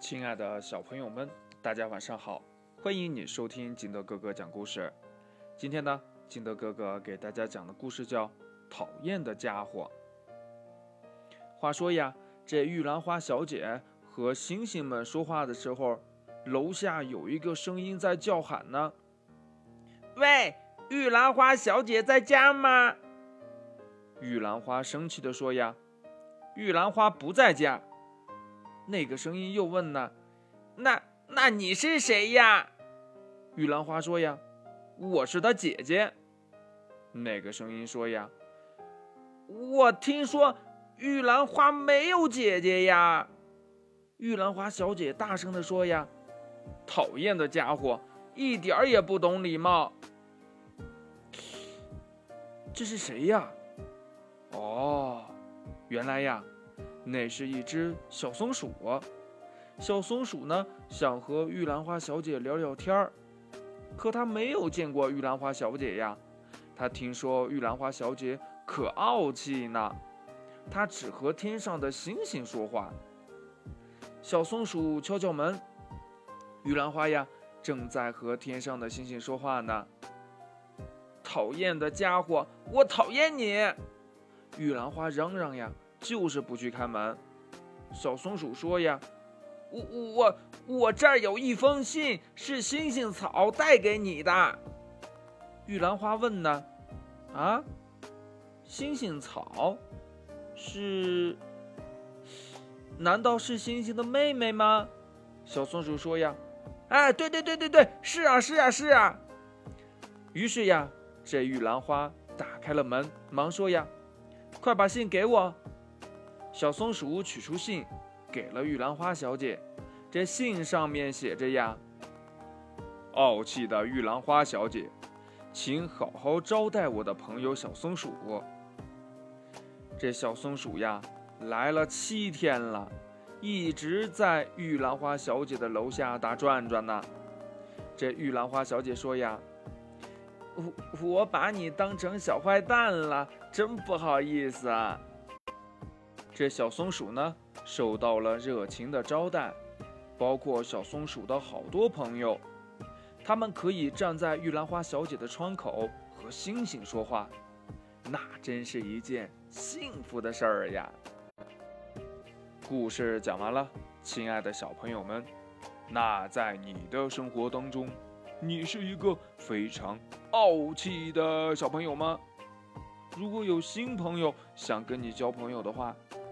亲爱的小朋友们，大家晚上好！欢迎你收听金德哥哥讲故事。今天呢，金德哥哥给大家讲的故事叫《讨厌的家伙》。话说呀，这玉兰花小姐和星星们说话的时候，楼下有一个声音在叫喊呢：“喂，玉兰花小姐在家吗？”玉兰花生气地说：“呀，玉兰花不在家。”那个声音又问呢：“那那你是谁呀？”玉兰花说：“呀，我是她姐姐。”那个声音说：“呀，我听说玉兰花没有姐姐呀。”玉兰花小姐大声地说：“呀，讨厌的家伙，一点也不懂礼貌。这是谁呀？哦，原来呀。”那是一只小松鼠，小松鼠呢想和玉兰花小姐聊聊天儿，可它没有见过玉兰花小姐呀。它听说玉兰花小姐可傲气呢，它只和天上的星星说话。小松鼠敲敲门，玉兰花呀正在和天上的星星说话呢。讨厌的家伙，我讨厌你！玉兰花嚷嚷呀。就是不去开门。小松鼠说：“呀，我我我这儿有一封信，是星星草带给你的。”玉兰花问：“呢？啊，星星草是？难道是星星的妹妹吗？”小松鼠说：“呀，哎，对对对对对，是啊是啊是啊。”于是呀，这玉兰花打开了门，忙说：“呀，快把信给我。”小松鼠取出信，给了玉兰花小姐。这信上面写着呀：“傲气的玉兰花小姐，请好好招待我的朋友小松鼠。”这小松鼠呀，来了七天了，一直在玉兰花小姐的楼下打转转呢。这玉兰花小姐说呀：“我我把你当成小坏蛋了，真不好意思啊。”这小松鼠呢，受到了热情的招待，包括小松鼠的好多朋友，他们可以站在玉兰花小姐的窗口和星星说话，那真是一件幸福的事儿呀。故事讲完了，亲爱的小朋友们，那在你的生活当中，你是一个非常傲气的小朋友吗？如果有新朋友想跟你交朋友的话，